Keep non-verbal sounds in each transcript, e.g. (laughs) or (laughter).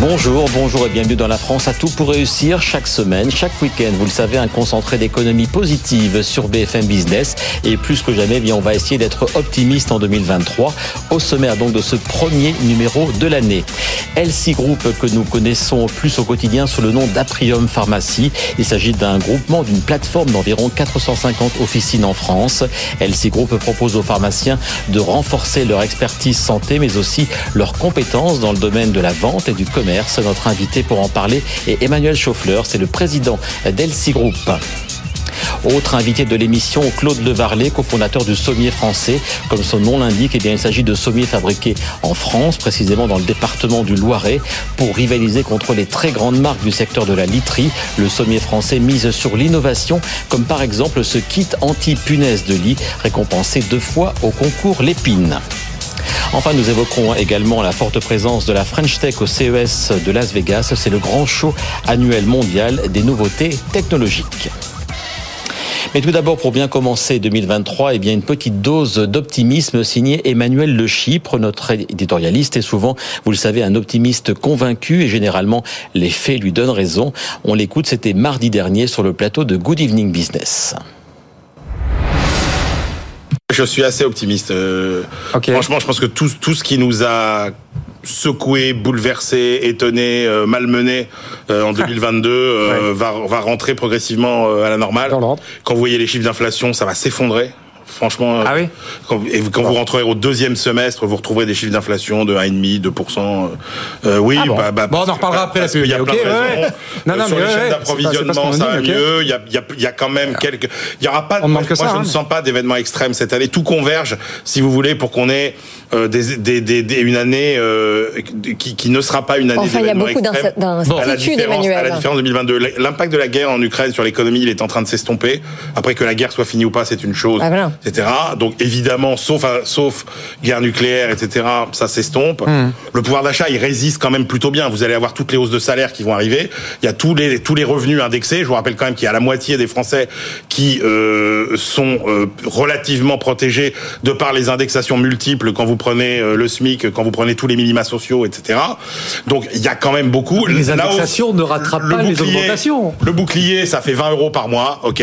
Bonjour, bonjour et bienvenue dans la France à tout pour réussir chaque semaine, chaque week-end. Vous le savez, un concentré d'économie positive sur BFM Business et plus que jamais, eh bien on va essayer d'être optimiste en 2023 au sommaire donc de ce premier numéro de l'année. LC Group que nous connaissons plus au quotidien sous le nom d'Aprium Pharmacie. Il s'agit d'un groupement d'une plateforme d'environ 450 officines en France. LC Group propose aux pharmaciens de renforcer leur expertise santé mais aussi leurs compétences dans le domaine de la vente et du commerce notre invité pour en parler est Emmanuel Chauffleur, c'est le président d'Elsi Group. Autre invité de l'émission, Claude Levarlet, cofondateur du sommier français. Comme son nom l'indique, eh bien, il s'agit de sommiers fabriqués en France, précisément dans le département du Loiret, pour rivaliser contre les très grandes marques du secteur de la literie. Le sommier français mise sur l'innovation, comme par exemple ce kit anti-punaise de lit, récompensé deux fois au concours Lépine. Enfin, nous évoquerons également la forte présence de la French Tech au CES de Las Vegas. C'est le grand show annuel mondial des nouveautés technologiques. Mais tout d'abord, pour bien commencer 2023, eh bien une petite dose d'optimisme signée Emmanuel Le Chypre, notre éditorialiste est souvent, vous le savez, un optimiste convaincu et généralement les faits lui donnent raison. On l'écoute, c'était mardi dernier sur le plateau de Good Evening Business. Je suis assez optimiste. Euh, franchement, je pense que tout, tout ce qui nous a secoué, bouleversé, étonné, euh, malmené euh, en (laughs) 2022 va, va rentrer progressivement à la normale. Quand vous voyez les chiffres d'inflation, ça va s'effondrer. Franchement, ah oui quand, et quand vous rentrerez au deuxième semestre, vous retrouverez des chiffres d'inflation de 1,5, 2%. Euh, oui, ah bon. Bah, bah, bon, on en reparlera après la pub. Il y a plein okay, de raisons. Ouais. Non, non, sur mais les chaînes ouais, d'approvisionnement, ça va mieux. Il y a, il y, a, il y a quand même quelques. Il y aura pas. On moi, que ça, moi, je hein, ne sens pas d'événements extrêmes cette année. Tout converge, si vous voulez, pour qu'on ait euh, des, des, des, des, une année euh, qui, qui ne sera pas une année enfin, d'événements extrêmes. Enfin, il y a beaucoup d'incertitudes, Emmanuel. À la différence de 2022, l'impact de la guerre en Ukraine sur l'économie, il est en train de s'estomper. Après que la guerre soit finie ou pas, c'est une chose, ah, voilà. Etc. Donc évidemment, sauf sauf guerre nucléaire, etc. Ça s'estompe. Hmm. Le pouvoir d'achat, il résiste quand même plutôt bien. Vous allez avoir toutes les hausses de salaire qui vont arriver. Il y a tous les tous les revenus indexés. Je vous rappelle quand même qu'il y a la moitié des Français qui euh, sont euh, relativement protégés de par les indexations multiples quand vous prenez euh, le SMIC, quand vous prenez tous les minima sociaux, etc. Donc il y a quand même beaucoup. Les La hausse- indexations ne rattrapent pas les augmentations. Le bouclier, ça fait 20 euros par mois, ok.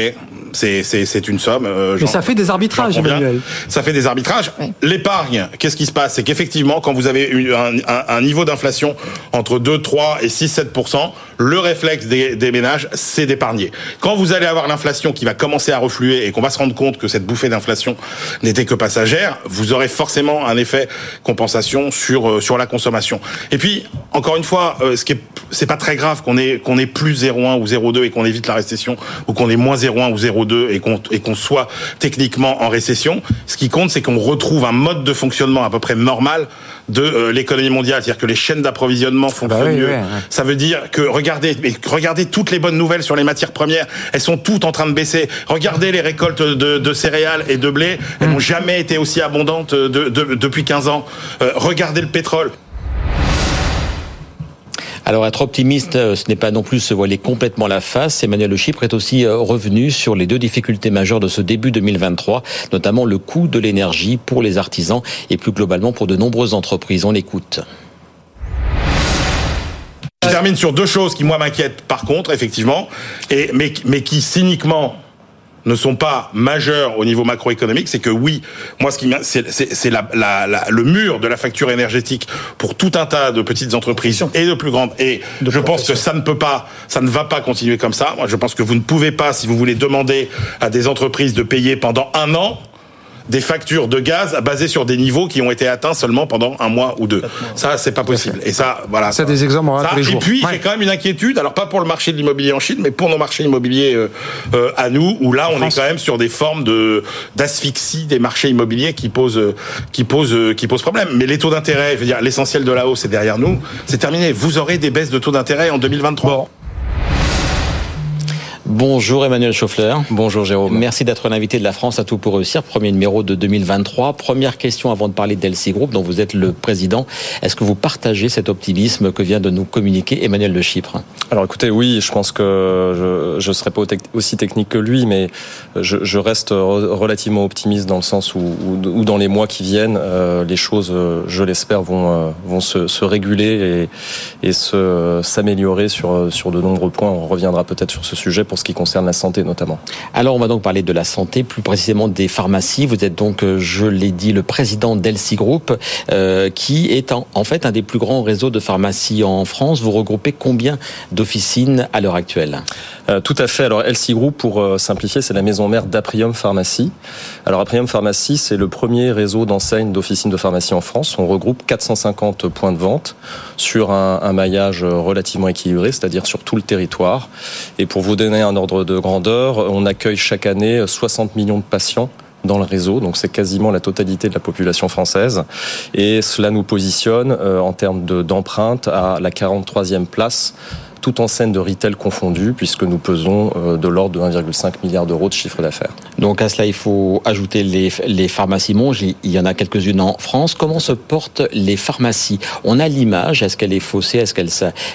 C'est une somme. euh, Mais ça fait des arbitrages. Emmanuel. Ça fait des arbitrages. L'épargne, qu'est-ce qui se passe? C'est qu'effectivement, quand vous avez un, un- un niveau d'inflation entre 2, 3 et 6, 7% le réflexe des, des ménages, c'est d'épargner. Quand vous allez avoir l'inflation qui va commencer à refluer et qu'on va se rendre compte que cette bouffée d'inflation n'était que passagère, vous aurez forcément un effet compensation sur euh, sur la consommation. Et puis, encore une fois, euh, ce qui est c'est pas très grave qu'on ait qu'on ait plus 0,1 ou 0,2 et qu'on évite la récession ou qu'on ait moins 0,1 ou 0,2 et qu'on et qu'on soit techniquement en récession. Ce qui compte, c'est qu'on retrouve un mode de fonctionnement à peu près normal de euh, l'économie mondiale, c'est-à-dire que les chaînes d'approvisionnement fonctionnent Bah oui, mieux. ouais, ouais. Ça veut dire que regardez, toutes les bonnes nouvelles sur les matières premières, elles sont toutes en train de baisser. Regardez les récoltes de, de céréales et de blé, elles n'ont jamais été aussi abondantes de, de- depuis 15 ans. Euh, regardez le pétrole. Alors être optimiste, euh, ce n'est pas non plus se voiler complètement la face. Emmanuel Le Chypre est aussi euh, revenu sur les deux difficultés majeures de ce début 2023, notamment le coût de l'énergie pour les artisans et plus globalement pour de nombreuses entreprises. On l'écoute. Je termine sur deux choses qui moi m'inquiètent par contre, effectivement, mais qui cyniquement ne sont pas majeures au niveau macroéconomique, c'est que oui, moi ce qui c'est la, la, la- le mur de la facture énergétique pour tout un tas de petites entreprises et de plus grandes. Et je pense que ça ne peut pas ça ne va pas continuer comme ça. Moi je pense que vous ne pouvez pas si vous voulez demander à des entreprises de payer pendant un an des factures de gaz basées sur des niveaux qui ont été atteints seulement pendant un mois ou deux. Ça, c'est pas possible. Et ça, voilà. Ça, des exemples, on Ça, tous les Et jours. puis, Ouais. j'ai quand même une inquiétude, alors pas pour le marché de l'immobilier en Chine, mais pour nos marchés immobiliers euh, euh, à nous, où là, on France. est quand même sur des formes de d'asphyxie des marchés immobiliers qui posent qui posent euh, qui posent problème. Mais les taux d'intérêt, je veux dire, l'essentiel de la hausse est derrière nous. C'est terminé. Vous aurez des baisses de taux d'intérêt en 2023. Bon. Bonjour Emmanuel Chauffler. Bonjour Jérôme. Merci d'être l'invité de la France à tout pour réussir. Premier numéro de 2023. Première question avant de parler d'Elsie Group, dont vous êtes le président. Est-ce que vous partagez cet optimisme que vient de nous communiquer Emmanuel de Chypre? Alors écoutez, oui, je pense que je ne serai pas aussi technique que lui, mais je, je, reste relativement optimiste dans le sens où, où, dans les mois qui viennent, euh, les choses, je l'espère, vont, euh, vont se, se réguler et, et s'améliorer sur, sur de nombreux points. On reviendra peut-être sur ce sujet pour ce qui concerne la santé notamment. Alors on va donc parler de la santé, plus précisément des pharmacies. Vous êtes donc, euh, je l'ai dit, le président d'Elsi Group, euh, qui est en, en, fait un des plus grands réseaux de pharmacies en France. Vous regroupez combien d'officines à l'heure actuelle? Euh, Tout à fait. Alors Elsi Group, pour euh, simplifier, c'est la maison mère d'Aprium Pharmacie. Alors Aprium Pharmacie, c'est le premier réseau d'enseignes d'officines de pharmacie en France. On regroupe 450 points de vente sur un, un maillage relativement équilibré, c'est-à-dire sur tout le territoire. Et pour vous donner un ordre de grandeur, on accueille chaque année 60 millions de patients dans le réseau, donc c'est quasiment la totalité de la population française. Et cela nous positionne euh, en termes d'empreinte à la 43e place tout en scène de retail confondu, puisque nous pesons euh, de l'ordre de 1,5 milliard d'euros de chiffre d'affaires. Donc à cela, il faut ajouter les, les pharmacies Monge. Il y en a quelques-unes en France. Comment se portent les pharmacies? On a l'image. Est-ce qu'elle est faussée? Est-ce qu'elle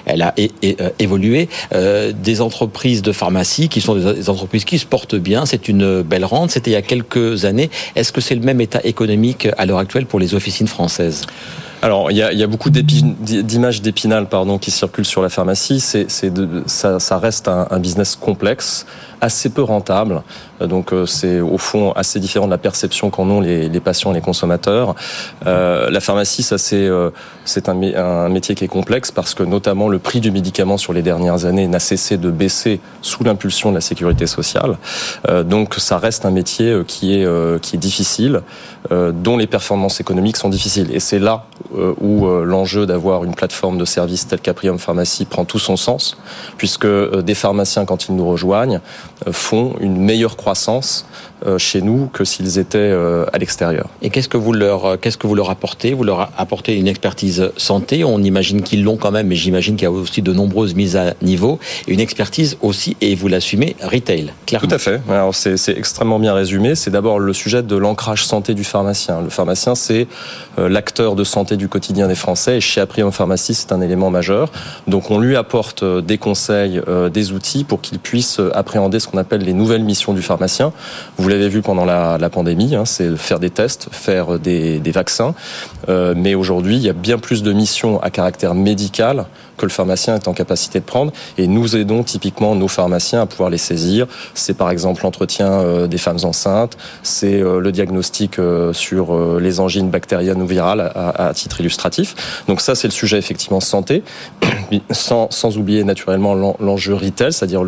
elle a euh, évolué? Euh, Des entreprises de pharmacie qui sont des entreprises qui se portent bien. C'est une belle rente. C'était il y a quelques années. Est-ce que c'est le même état économique à l'heure actuelle pour les officines françaises? Alors, il y a, y a beaucoup d'images d'épinal pardon, qui circulent sur la pharmacie. C'est, ça, ça reste un business complexe assez peu rentable. Euh, donc euh, c'est au fond assez différent de la perception qu'en ont les, les, patients et les consommateurs. Euh, la pharmacie, ça c'est c'est un, un, métier qui est complexe parce que notamment le prix du médicament sur les dernières années n'a cessé de baisser sous l'impulsion de la sécurité sociale. Euh, donc ça reste un métier qui est qui est difficile, dont les performances économiques sont difficiles. Et c'est là où l'enjeu d'avoir une plateforme de services telle qu'Aprium Pharmacie prend tout son sens, puisque des pharmaciens quand ils nous rejoignent font une meilleure croissance euh, chez nous que s'ils étaient euh, à l'extérieur. Et qu'est-ce que vous leur euh, qu'est-ce que vous leur apportez? Vous leur apportez une expertise santé. On imagine qu'ils l'ont quand même, mais j'imagine qu'il y a aussi de nombreuses mises à niveau. Et une expertise aussi, et vous l'assumez, retail. Clairement. Tout à fait. Alors c'est, c'est extrêmement bien résumé. C'est d'abord le sujet de l'ancrage santé du pharmacien. Le pharmacien, c'est l'acteur de santé du quotidien des Français. Et chez Aprium Pharmacie, c'est un élément majeur. Donc on lui apporte des conseils, des outils pour qu'il puisse appréhender ce qu'on appelle les nouvelles missions du pharmacien. Vous l'avez vu pendant la, pandémie, hein, c'est faire des tests, faire des, des vaccins. Euh, mais aujourd'hui, il y a bien plus de missions à caractère médical que le pharmacien est en capacité de prendre. Et nous aidons typiquement nos pharmaciens à pouvoir les saisir. C'est par exemple l'entretien euh, des femmes enceintes, c'est euh, le diagnostic euh, sur les angines bactériennes ou virales à, titre illustratif. Donc ça, c'est le sujet effectivement santé, (coughs) sans, sans oublier naturellement l'enjeu retail, c'est-à-dire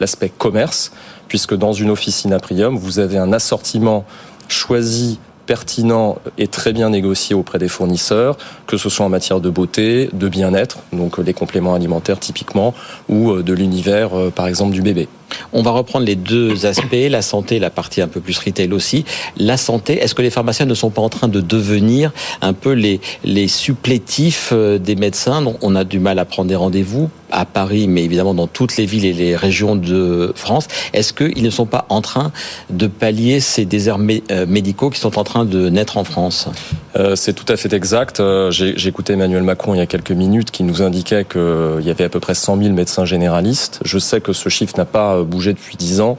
l'aspect commerce puisque dans une officine Aprium, vous avez un assortiment choisi pertinent et très bien négocié auprès des fournisseurs, que ce soit en matière de beauté, de bien-être, donc les compléments alimentaires typiquement, ou euh, de l'univers, euh, par exemple, du bébé. On va reprendre les deux aspects, la santé, la partie un peu plus retail aussi. La santé, est-ce que les pharmaciens ne sont pas en train de devenir un peu les, les supplétifs euh, des médecins? On a du mal à prendre des rendez-vous à Paris, mais évidemment dans toutes les villes et les régions de France. Est-ce qu'ils ne sont pas en train de pallier ces déserts euh, médicaux qui sont en train de naître en France? Euh, C'est tout à fait exact. J'ai écouté Emmanuel Macron il y a quelques minutes qui nous indiquait qu'il y avait à peu près 100 000 médecins généralistes. Je sais que ce chiffre n'a pas bougé depuis 10 ans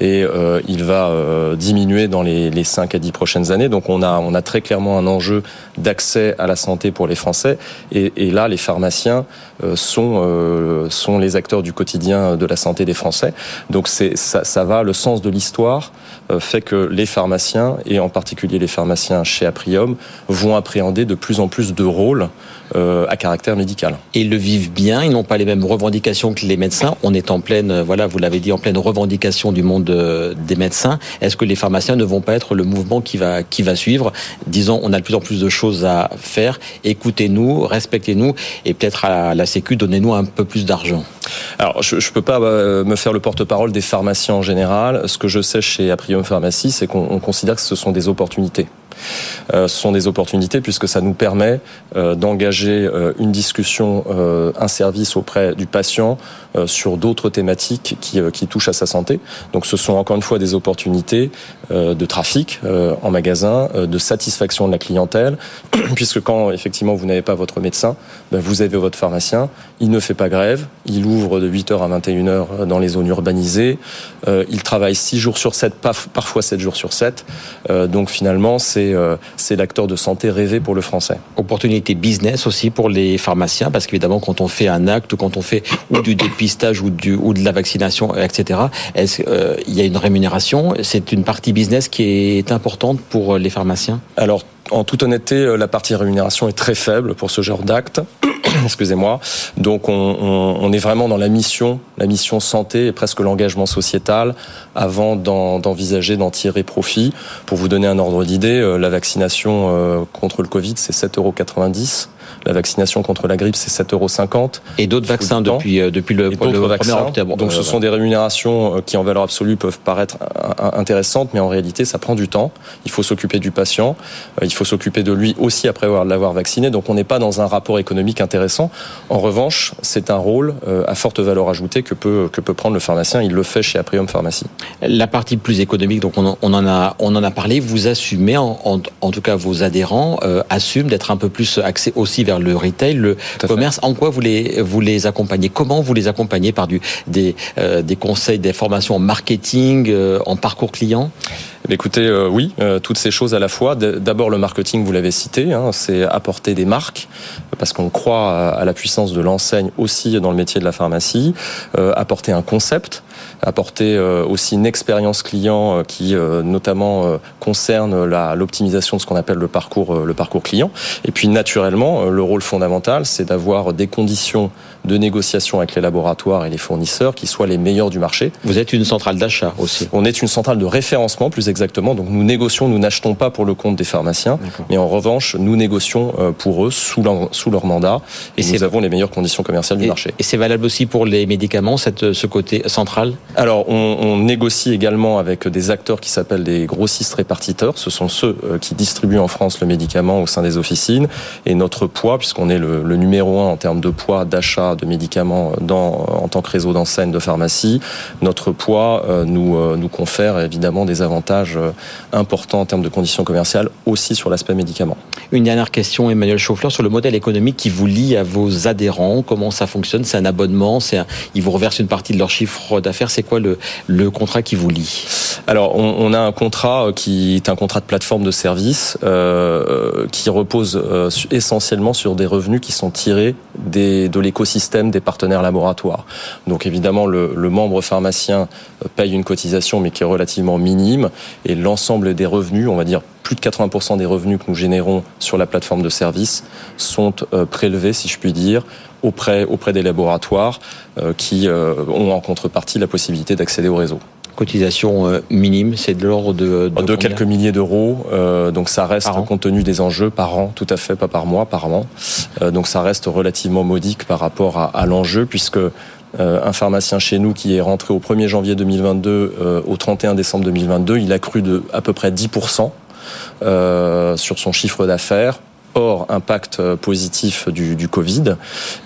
et euh, il va euh, diminuer dans les, les 5 à 10 prochaines années. Donc on a, très clairement un enjeu d'accès à la santé pour les Français. Et, là, les pharmaciens euh, sont, les acteurs du quotidien de la santé des Français. Donc ça, va, le sens de l'histoire fait que les pharmaciens, et en particulier les pharmaciens chez Aprium, vont appréhender de plus en plus de rôles à caractère médical. Ils le vivent bien, ils n'ont pas les mêmes revendications que les médecins. On est en pleine, voilà, vous l'avez dit, en pleine revendication du monde euh, des médecins. Est-ce que les pharmaciens ne vont pas être le mouvement qui va, qui va suivre? Disons, on a de plus en plus de choses à faire. Écoutez-nous, respectez-nous et peut-être à la Sécu, donnez-nous un peu plus d'argent. Alors, je ne peux pas euh, me faire le porte-parole des pharmaciens en général. Ce que je sais chez Aprium Pharmacie, c'est qu'on considère que ce sont des opportunités. Ce sont des opportunités puisque ça nous permet d'engager une discussion, un service auprès du patient sur d'autres thématiques qui, qui touchent à sa santé. Donc ce sont encore une fois des opportunités de trafic en magasin, de satisfaction de la clientèle, (clears throat) puisque quand effectivement vous n'avez pas votre médecin, ben, vous avez votre pharmacien, il ne fait pas grève, il ouvre de 8h à 21h dans les zones urbanisées, il travaille 6 jours sur 7, parfois 7 jours sur 7, donc finalement c'est c'est l'acteur de santé rêvé pour le français. Opportunité business aussi pour les pharmaciens, parce qu'évidemment quand on fait un acte ou quand on fait ou du dépistage ou, du, ou de la vaccination, etc., est-ce euh, il y a une rémunération? C'est une partie business qui est importante pour les pharmaciens? Alors en toute honnêteté, euh, la partie rémunération est très faible pour ce genre d'acte. (coughs) Excusez-moi. Donc on, est vraiment dans la mission, la mission santé et presque l'engagement sociétal avant d'envisager d'en tirer profit. Pour vous donner un ordre d'idée, euh, la vaccination euh, contre le Covid, c'est 7,90 euros. La vaccination contre la grippe, c'est 7,50 euros. Et d'autres vaccins depuis, euh, depuis le, le 1er octobre. Donc ce sont des rémunérations qui, en valeur absolue, peuvent paraître intéressantes, mais en réalité, ça prend du temps. Il faut s'occuper du patient. Il faut s'occuper de lui aussi après l'avoir vacciné. Donc on n'est pas dans un rapport économique intéressant. En revanche, c'est un rôle à forte valeur ajoutée que peut, que peut prendre le pharmacien. Il le fait chez Aprium Pharmacie. La partie plus économique, donc on, en a on en a parlé. Vous assumez, en, en, tout cas vos adhérents euh, assument d'être un peu plus axés aussi vers le retail, le commerce. En quoi vous les vous les accompagnez? Comment vous les accompagnez par du des euh, des conseils, des formations en marketing, euh, en parcours client? Eh Écoutez, oui, toutes ces choses à la fois. D'abord, le marketing, vous l'avez cité, hein, c'est apporter des marques, parce qu'on croit à la puissance de l'enseigne aussi dans le métier de la pharmacie, apporter un concept, apporter euh, aussi une expérience client euh, qui euh, notamment concerne l'optimisation de ce qu'on appelle le parcours, le parcours client. Et puis naturellement, le rôle fondamental, c'est d'avoir des conditions de négociation avec les laboratoires et les fournisseurs qui soient les meilleurs du marché. Vous êtes une centrale d'achat aussi. On est une centrale de référencement plus exactement. Donc nous négocions, nous n'achetons pas pour le compte des pharmaciens, mais en revanche, nous négocions pour eux sous leur, sous leur mandat et, nous avons les meilleures conditions commerciales du marché. Et c'est valable aussi pour les médicaments, cette, ce côté central? Alors, on, on, négocie également avec des acteurs qui s'appellent des grossistes répartiteurs. Ce sont ceux euh, qui distribuent en France le médicament au sein des officines. Et notre poids, puisqu'on est le, le, numéro un en termes de poids d'achat de médicaments dans, en tant que réseau d'enseigne de pharmacie, notre poids euh, nous, euh, nous confère évidemment des avantages importants en termes de conditions commerciales, aussi sur l'aspect médicament. Une dernière question, Emmanuel Chauffleur, sur le modèle économique qui vous lie à vos adhérents. Comment ça fonctionne? C'est un abonnement C'est Ils vous reversent une partie de leur chiffre d'affaires C'est quoi le, le contrat qui vous lie? Alors, on, on, a un contrat qui est un contrat de plateforme de service euh, qui repose euh, essentiellement sur des revenus qui sont tirés des, de l'écosystème des partenaires laboratoires. Donc, évidemment, le, membre pharmacien paye une cotisation, mais qui est relativement minime, et l'ensemble des revenus, on va dire plus de 80% des revenus que nous générons sur la plateforme de service sont euh, prélevés, si je puis dire, auprès, des laboratoires euh, qui euh, ont en contrepartie la possibilité d'accéder au réseau cotisation minime, c'est de l'ordre de de, de quelques milliers d'euros. Euh, donc ça reste compte tenu des enjeux par an, tout à fait, pas par mois, par an. Euh, donc ça reste relativement modique par rapport à, à l'enjeu, puisque euh, un pharmacien chez nous qui est rentré au 1er janvier 2022 au 31 décembre 2022, il a cru de à peu près 10% euh, sur son chiffre d'affaires hors impact positif du, du Covid.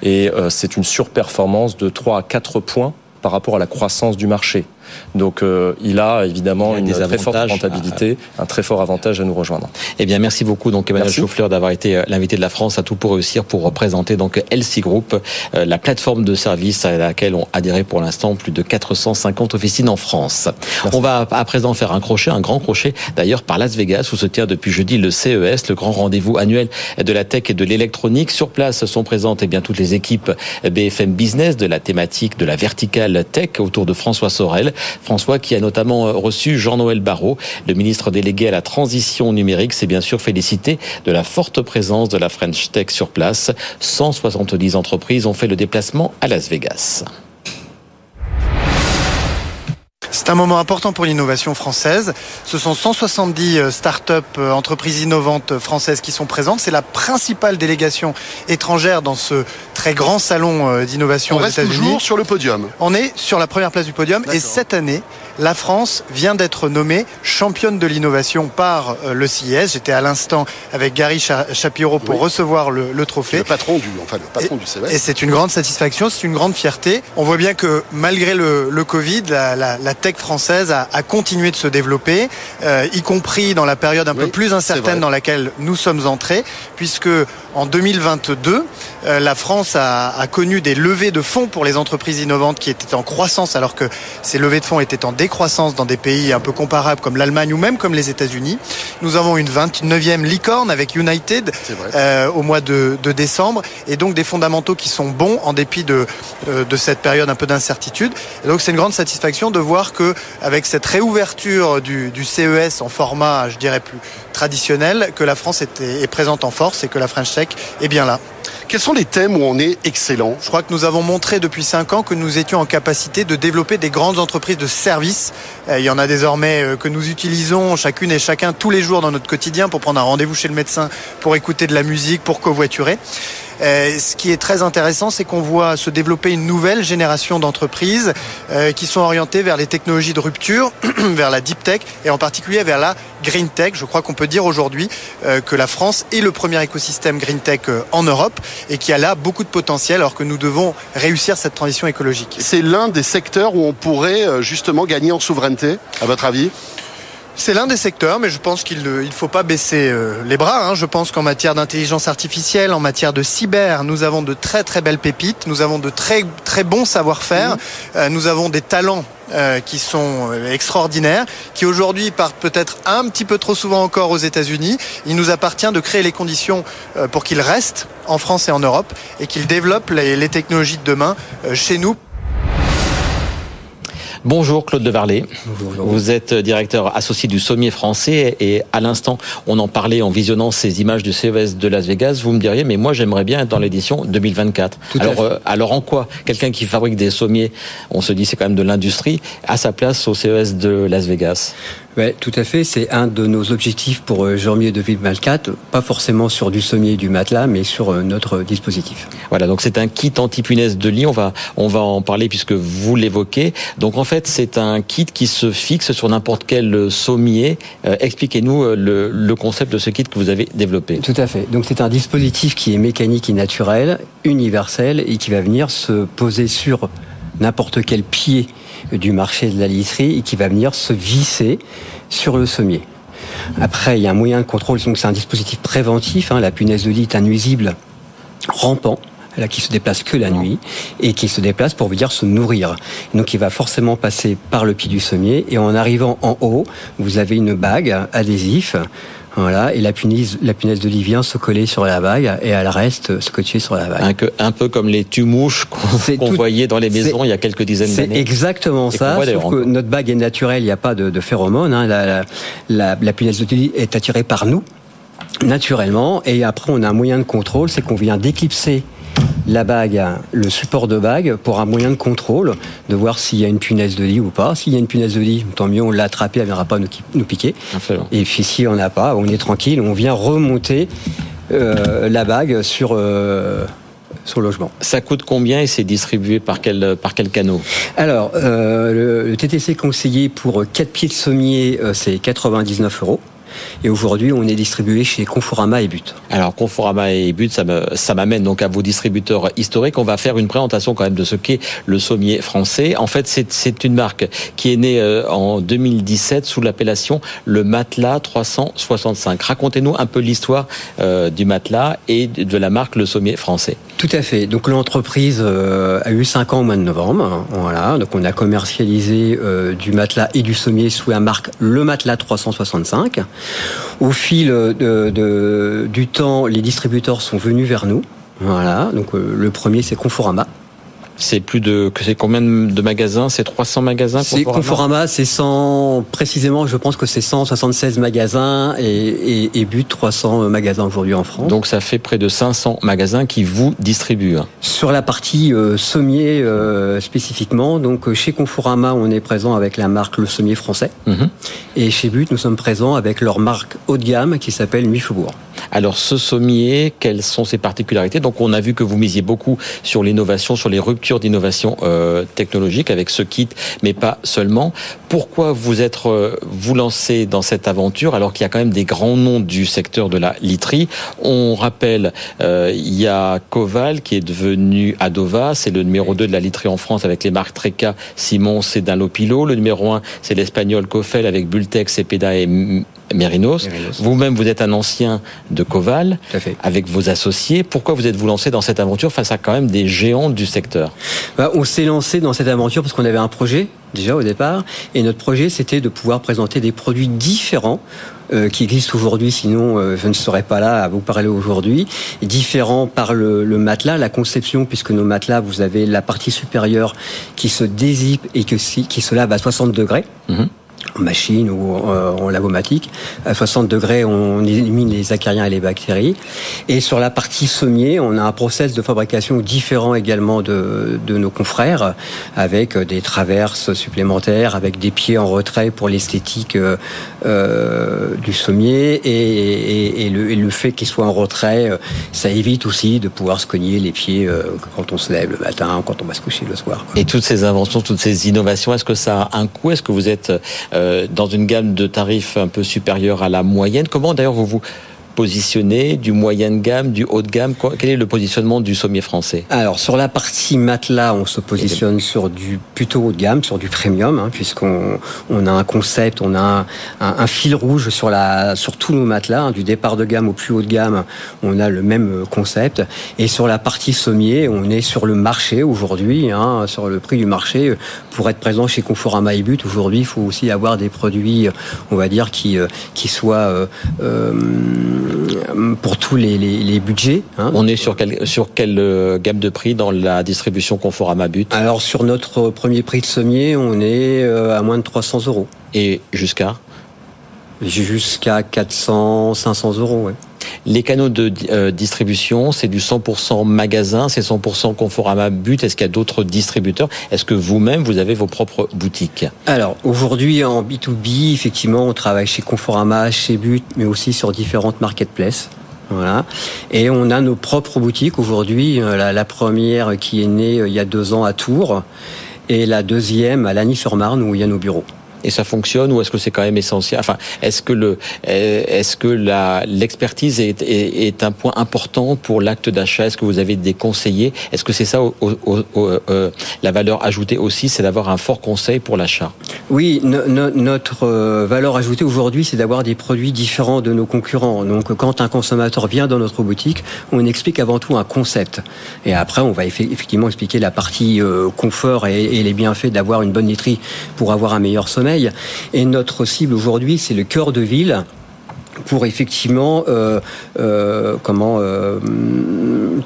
Et euh, c'est une surperformance de 3 à 4 points par rapport à la croissance du marché. Donc euh, il a évidemment il a une très forte rentabilité, un très fort avantage à nous rejoindre. Eh bien merci beaucoup donc Emmanuel Chauffleur d'avoir été euh, l'invité de la France à tout pour réussir pour représenter donc LC Group, euh, la plateforme de services à laquelle ont adhéré pour l'instant plus de 450 officines en France. Merci. On va à présent faire un crochet, un grand crochet d'ailleurs par Las Vegas où se tient depuis jeudi le CES, le grand rendez-vous annuel de la tech et de l'électronique. Sur place sont présentes eh bien toutes les équipes BFM Business de la thématique de la verticale tech autour de François Sorel. François qui a notamment euh, reçu Jean-Noël Barrot, le ministre délégué à la transition numérique, s'est bien sûr félicité de la forte présence de la French Tech sur place. 170 entreprises ont fait le déplacement à Las Vegas. C'est un moment important pour l'innovation française. Ce sont 170 start-up, entreprises innovantes françaises qui sont présentes. C'est la principale délégation étrangère dans ce très grand salon d'innovation aux États-Unis. toujours sur le podium. On est sur la première place du podium et cette année, la France vient d'être nommée championne de l'innovation par le CIS. J'étais à l'instant avec Gary Shapiro pour recevoir le, trophée. Le patron du, enfin, le patron du CES. Et c'est une grande satisfaction, c'est une grande fierté. On voit bien que malgré le, Covid, la, tech française a, continué de se développer, euh, y compris dans la période un peu plus incertaine dans laquelle nous sommes entrés, puisque en 2022, euh, la France a, a, connu des levées de fonds pour les entreprises innovantes qui étaient en croissance, alors que ces levées de fonds étaient en décroissance dans des pays un peu comparables comme l'Allemagne ou même comme les États-Unis. Nous avons une 29e licorne avec United euh, au mois de, de, décembre, et donc des fondamentaux qui sont bons en dépit de, de cette période un peu d'incertitude. donc c'est une grande satisfaction de voir que avec cette réouverture du, du CES en format, je dirais plus traditionnel, que la France est présente en force et que la French Tech est bien là. Quels sont les thèmes où on est excellent? Je crois que nous avons montré depuis 5 ans que nous étions en capacité de développer des grandes entreprises de services. Euh, il y en a désormais euh, que nous utilisons chacune et chacun tous les jours dans notre quotidien pour prendre un rendez-vous chez le médecin, pour écouter de la musique, pour covoiturer. Euh, ce qui est très intéressant, c'est qu'on voit se développer une nouvelle génération d'entreprises euh, qui sont orientées vers les technologies de rupture, (clears throat) vers la deep tech et en particulier vers la green tech. Je crois qu'on peut dire aujourd'hui euh, que la France est le premier écosystème green tech en Europe et qui a là beaucoup de potentiel alors que nous devons réussir cette transition écologique. C'est l'un des secteurs où on pourrait justement gagner en souveraineté, à votre avis? C'est l'un des secteurs, mais je pense qu'il ne faut pas baisser euh, les bras. Hein. Je pense qu'en matière d'intelligence artificielle, en matière de cyber, nous avons de très très belles pépites, nous avons de très très bons savoir-faire, mmh. euh, nous avons des talents euh, qui sont extraordinaires, qui aujourd'hui partent peut-être un petit peu trop souvent encore aux États-Unis. Il nous appartient de créer les conditions pour qu'ils restent en France et en Europe et qu'ils développent les, les, technologies de demain chez nous. Bonjour Claude Devarlet. Bonjour. Vous êtes directeur associé du Sommier français et à l'instant, on en parlait en visionnant ces images du CES de Las Vegas. Vous me diriez, mais moi j'aimerais bien être dans l'édition 2024. alors, euh, alors en quoi? Quelqu'un qui fabrique des sommiers, on se dit c'est quand même de l'industrie, a sa place au CES de Las Vegas oui, tout à fait. C'est un de nos objectifs pour euh, janvier 2024. Pas forcément sur du sommier et du matelas, mais sur euh, notre dispositif. Voilà, donc c'est un kit anti-punaise de lit. On va, on va en parler puisque vous l'évoquez. Donc en fait, c'est un kit qui se fixe sur n'importe quel sommier. Euh, expliquez-nous le, le concept de ce kit que vous avez développé. Tout à fait. Donc c'est un dispositif qui est mécanique et naturel, universel et qui va venir se poser sur n'importe quel pied du marché de la literie et qui va venir se visser sur le sommier. Après, il y a un moyen de contrôle, donc c'est un dispositif préventif. Hein, la punaise de lit est un nuisible rampant là, qui se déplace que la nuit et qui se déplace pour dire se nourrir. Donc il va forcément passer par le pied du sommier et en arrivant en haut, vous avez une bague adhésif voilà, et la punaise, la punaise de se coller sur la bague et elle reste scotchée sur la bague. Un, peu comme les tumouches qu'on (laughs) voyait dans les maisons il y a quelques dizaines d'années. C'est exactement ça, sauf que notre bague est naturelle, il n'y a pas de, de phéromones. Hein. La, la, la, punaise de lit est attirée par nous, naturellement, et après on a un moyen de contrôle, c'est qu'on vient d'éclipser la bague, le support de bague pour un moyen de contrôle, de voir s'il y a une punaise de lit ou pas. S'il y a une punaise de lit, tant mieux, on l'a attrapée, elle ne viendra pas nous, piquer. Et puis si on n'a pas, on est tranquille, on vient remonter euh, la bague sur... Euh, sur le logement. Ça coûte combien et c'est distribué par quel, par quel canot? Alors, euh, le, TTC conseillé pour 4 pieds de sommier, c'est 99 euros. Et aujourd'hui, on est distribué chez Conforama et But. Alors, Conforama et But, ça m'amène donc à vos distributeurs historiques. On va faire une présentation quand même de ce qu'est le sommier français. En fait, c'est une marque qui est née euh, en 2017 sous l'appellation le Matelas 365. Racontez-nous un peu l'histoire euh, du matelas et de la marque le sommier français. Tout à fait. Donc l'entreprise euh, a eu 5 ans au mois de novembre. Voilà. Donc on a commercialisé du matelas et du sommier sous la marque le Matelas 365. Au fil de, du temps, les distributeurs sont venus vers nous. Voilà. Donc euh, le premier, c'est Conforama. C'est plus de que c'est combien de magasins? C'est 300 magasins C'est Conforama, c'est 100 précisément, je pense que c'est 176 magasins et, et, et but 300 magasins aujourd'hui en France. Donc ça fait près de 500 magasins qui vous distribuent. Sur la partie euh, sommier euh, spécifiquement, donc euh, chez Conforama, on est présent avec la marque Le Sommier français Mhm. et chez But, nous sommes présents avec leur marque haut de gamme qui s'appelle Nuit Faubourg. Alors ce sommier, quelles sont ses particularités? Donc on a vu que vous misiez beaucoup sur l'innovation, sur les ruptures d'innovation euh, technologique avec ce kit, mais pas seulement. Pourquoi vous êtes euh, vous lancez dans cette aventure alors qu'il y a quand même des grands noms du secteur de la literie? On rappelle, euh, il y a Coval qui est devenu Adova, c'est le numéro 2 de la literie en France avec les marques Treca, Simon, c'est Dunlopilo. Le numéro 1, c'est l'espagnol Cofel avec Bultex, Cepeda et M- Merinos. Merinos. Vous-même, vous êtes un ancien de Coval avec vos associés. Pourquoi vous êtes-vous lancé dans cette aventure face à quand même des géants du secteur? Bah, on s'est lancé dans cette aventure parce qu'on avait un projet déjà au départ, et notre projet c'était de pouvoir présenter des produits différents euh, qui existent aujourd'hui, sinon euh, je ne serais pas là à vous parler aujourd'hui. Différents par le, le matelas, la conception, puisque nos matelas, vous avez la partie supérieure qui se dézippe et que, qui se lave à 60 degrés. Mhm. En machine ou euh, en lavomatique. À 60 degrés, on élimine les acariens et les bactéries. Et sur la partie sommier, on a un process de fabrication différent également de, de nos confrères, avec des traverses supplémentaires, avec des pieds en retrait pour l'esthétique euh, euh, du sommier. Et, le, le fait qu'il soit en retrait, euh, ça évite aussi de pouvoir se cogner les pieds euh, quand on se lève le matin, quand on va se coucher le soir. Et toutes ces inventions, toutes ces innovations, est-ce que ça a un coût? Est-ce que vous êtes euh, dans une gamme de tarifs un peu supérieure à la moyenne. Comment d'ailleurs vous vous positionnez du moyen de gamme, du haut de gamme Quel est le positionnement du sommier français? Alors sur la partie matelas, on se positionne sur du plutôt haut de gamme, sur du premium, hein, puisqu'on on a un concept, on a un, fil rouge sur la sur tous nos matelas, hein, du départ de gamme au plus haut de gamme, on a le même euh, concept. Et sur la partie sommier, on est sur le marché aujourd'hui, hein, sur le prix du marché. Pour être présent chez Conforama et But, aujourd'hui, il faut aussi avoir des produits, on va dire, qui euh, qui soient euh, pour tous les, les, les budgets. hein. On est sur, quel, sur quelle euh, gamme de prix dans la distribution Conforama But? Alors sur notre premier prix de sommier, on est euh, à moins de 300 euros. et jusqu'à? Jusqu'à 400, 500 euros, ouais. Les canaux de euh, distribution, c'est du 100% magasin, c'est 100% Conforama But. Est-ce qu'il y a d'autres distributeurs? Est-ce que vous-même, vous avez vos propres boutiques? Alors aujourd'hui en B2B, effectivement, on travaille chez Conforama, chez But, mais aussi sur différentes marketplaces. Et on a nos propres boutiques aujourd'hui. Euh, La, première qui est née euh, il y a deux ans à Tours et la deuxième à Lagny-sur-Marne où il y a nos bureaux. Et ça fonctionne ou est-ce que c'est quand même essentiel? Enfin, est-ce que le, euh, est-ce que la l'expertise est, est, un point important pour l'acte d'achat? Est-ce que vous avez des conseillers? Est-ce que c'est ça euh, la valeur ajoutée aussi, c'est d'avoir un fort conseil pour l'achat? Oui, no- no- notre euh, valeur ajoutée aujourd'hui, c'est d'avoir des produits différents de nos concurrents. Donc, quand un consommateur vient dans notre boutique, on explique avant tout un concept. Et après, on va effe- effectivement expliquer la partie confort et, et les bienfaits d'avoir une bonne literie pour avoir un meilleur sommeil. Et notre cible aujourd'hui, c'est le cœur de ville pour effectivement euh, euh, comment euh,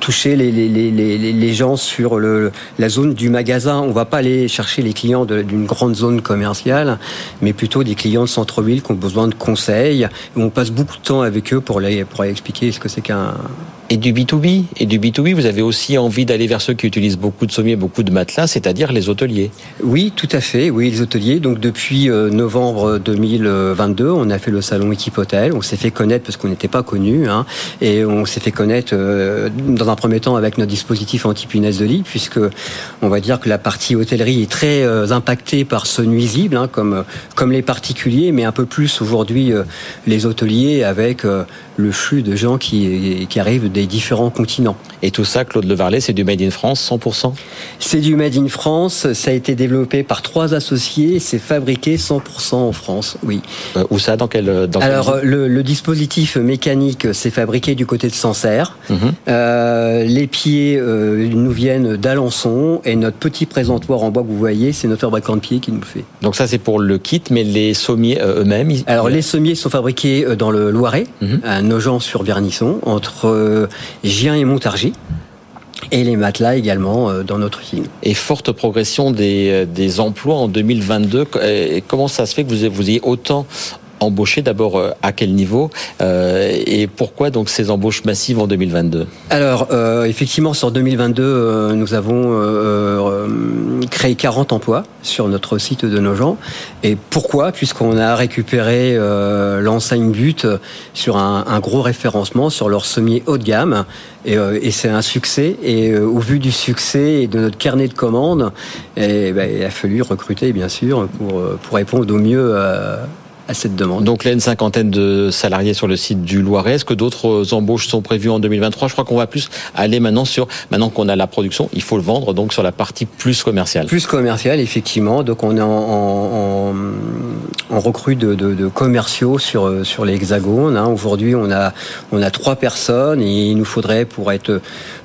toucher les, gens sur la zone du magasin. On va pas aller chercher les clients d'une grande zone commerciale, mais plutôt des clients de centre-ville qui ont besoin de conseils. On passe beaucoup de temps avec eux pour les pour aller expliquer ce que c'est qu'un Et du B2B Et du B2B, vous avez aussi envie d'aller vers ceux qui utilisent beaucoup de sommiers, beaucoup de matelas, c'est-à-dire les hôteliers. Oui, tout à fait. Oui, les hôteliers. Donc depuis euh, novembre 2022, on a fait le salon Équipe Hôtel. On s'est fait connaître parce qu'on n'était pas connu, hein, et on s'est fait connaître euh, dans un premier temps avec notre dispositif anti-punaise de lit, puisque on va dire que la partie hôtellerie est très euh, impactée par ce nuisible, hein, comme comme les particuliers, mais un peu plus aujourd'hui les hôteliers avec le flux de gens qui qui arrivent des différents continents. Et tout ça, Claude Levarlet, c'est du Made in France, 100% C'est du Made in France, ça a été développé par trois associés, c'est fabriqué 100% en France, oui. Euh, Où ça Dans quel dans quel- Alors le, le dispositif mécanique, c'est fabriqué du côté de Sancerre. Mhm. Euh, les pieds euh, nous viennent d'Alençon et notre petit présentoir en bois que vous voyez, c'est notre fabricant de pieds qui nous le fait. Donc ça, c'est pour le kit, mais les sommiers euh, eux-mêmes ils- Alors les sommiers sont fabriqués dans le Loiret, Mhm. à Nogent-sur-Vernisson, entre euh, Gien et Montargis. et les matelas également euh, dans notre usine. Et forte progression des, des emplois en 2022. Comment ça se fait que vous ayez autant embauché D'abord, euh, à quel niveau euh, Et pourquoi donc ces embauches massives en 2022 Alors, euh, effectivement, sur 2022, nous avons créé 40 emplois sur notre site de Nogent. Et pourquoi? Puisqu'on a récupéré l'enseigne But sur un, gros référencement sur leur sommier haut de gamme. Et, c'est un succès. Et au vu du succès et de notre carnet de commandes, et, ben, il a fallu recruter, bien sûr, pour, pour répondre au mieux à à cette demande. Donc là, une cinquantaine de salariés sur le site du Loiret. Est-ce que d'autres embauches sont prévues en 2023 Je crois qu'on va plus aller maintenant sur, maintenant qu'on a la production, il faut le vendre, donc sur la partie plus commerciale. Plus commerciale, effectivement. Donc on est en, en, en recrue de, de, de, commerciaux sur, sur les hexagones. Hein. Aujourd'hui, on a, on a trois personnes et il nous faudrait pour être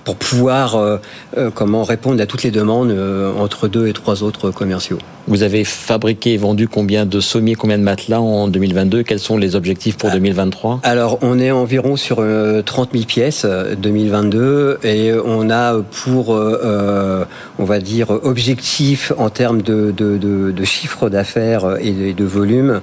pour pouvoir euh, euh, comment répondre à toutes les demandes euh, entre deux et trois autres commerciaux. Vous avez fabriqué et vendu combien de sommiers, combien de matelas en 2022 Quels sont les objectifs pour 2023 Alors, on est environ sur 30 000 pièces 2022 et on a pour, on va dire, objectif en termes de, de, de, de chiffre d'affaires et de, volume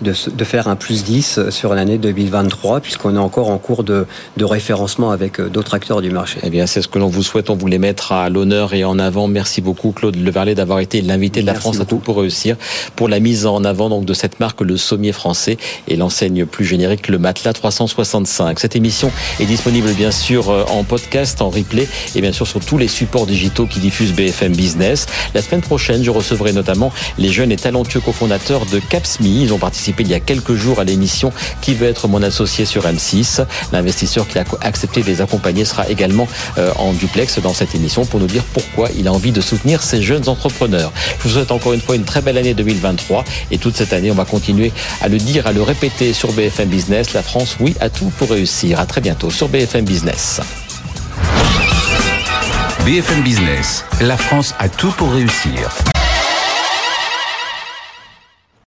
de, de, faire un plus 10 sur l'année 2023 puisqu'on est encore en cours de, référencement avec d'autres acteurs du marché. Eh bien, c'est ce que l'on vous souhaite. On voulait mettre à l'honneur et en avant. Merci beaucoup, Claude Leverlet, d'avoir été l'invité de la France à tout pour réussir pour la mise en avant donc de cette marque, le sommier français et l'enseigne plus générique, le matelas 365. Cette émission est disponible bien sûr euh, en podcast, en replay et bien sûr sur tous les supports digitaux qui diffusent BFM Business. La semaine prochaine, je recevrai notamment les jeunes et talentueux cofondateurs de Capsmi. Ils ont participé il y a quelques jours à l'émission Qui veut être mon associé sur M6. L'investisseur qui a accepté de les accompagner sera également en duplex dans cette émission pour nous dire pourquoi il a envie de soutenir ces jeunes entrepreneurs. Je vous souhaite encore une fois une très belle année 2023 et toute cette année, on va continuer à le dire, à le répéter sur BFM Business. La France, oui, a tout pour réussir. À très bientôt sur BFM Business. BFM Business, la France a tout pour réussir.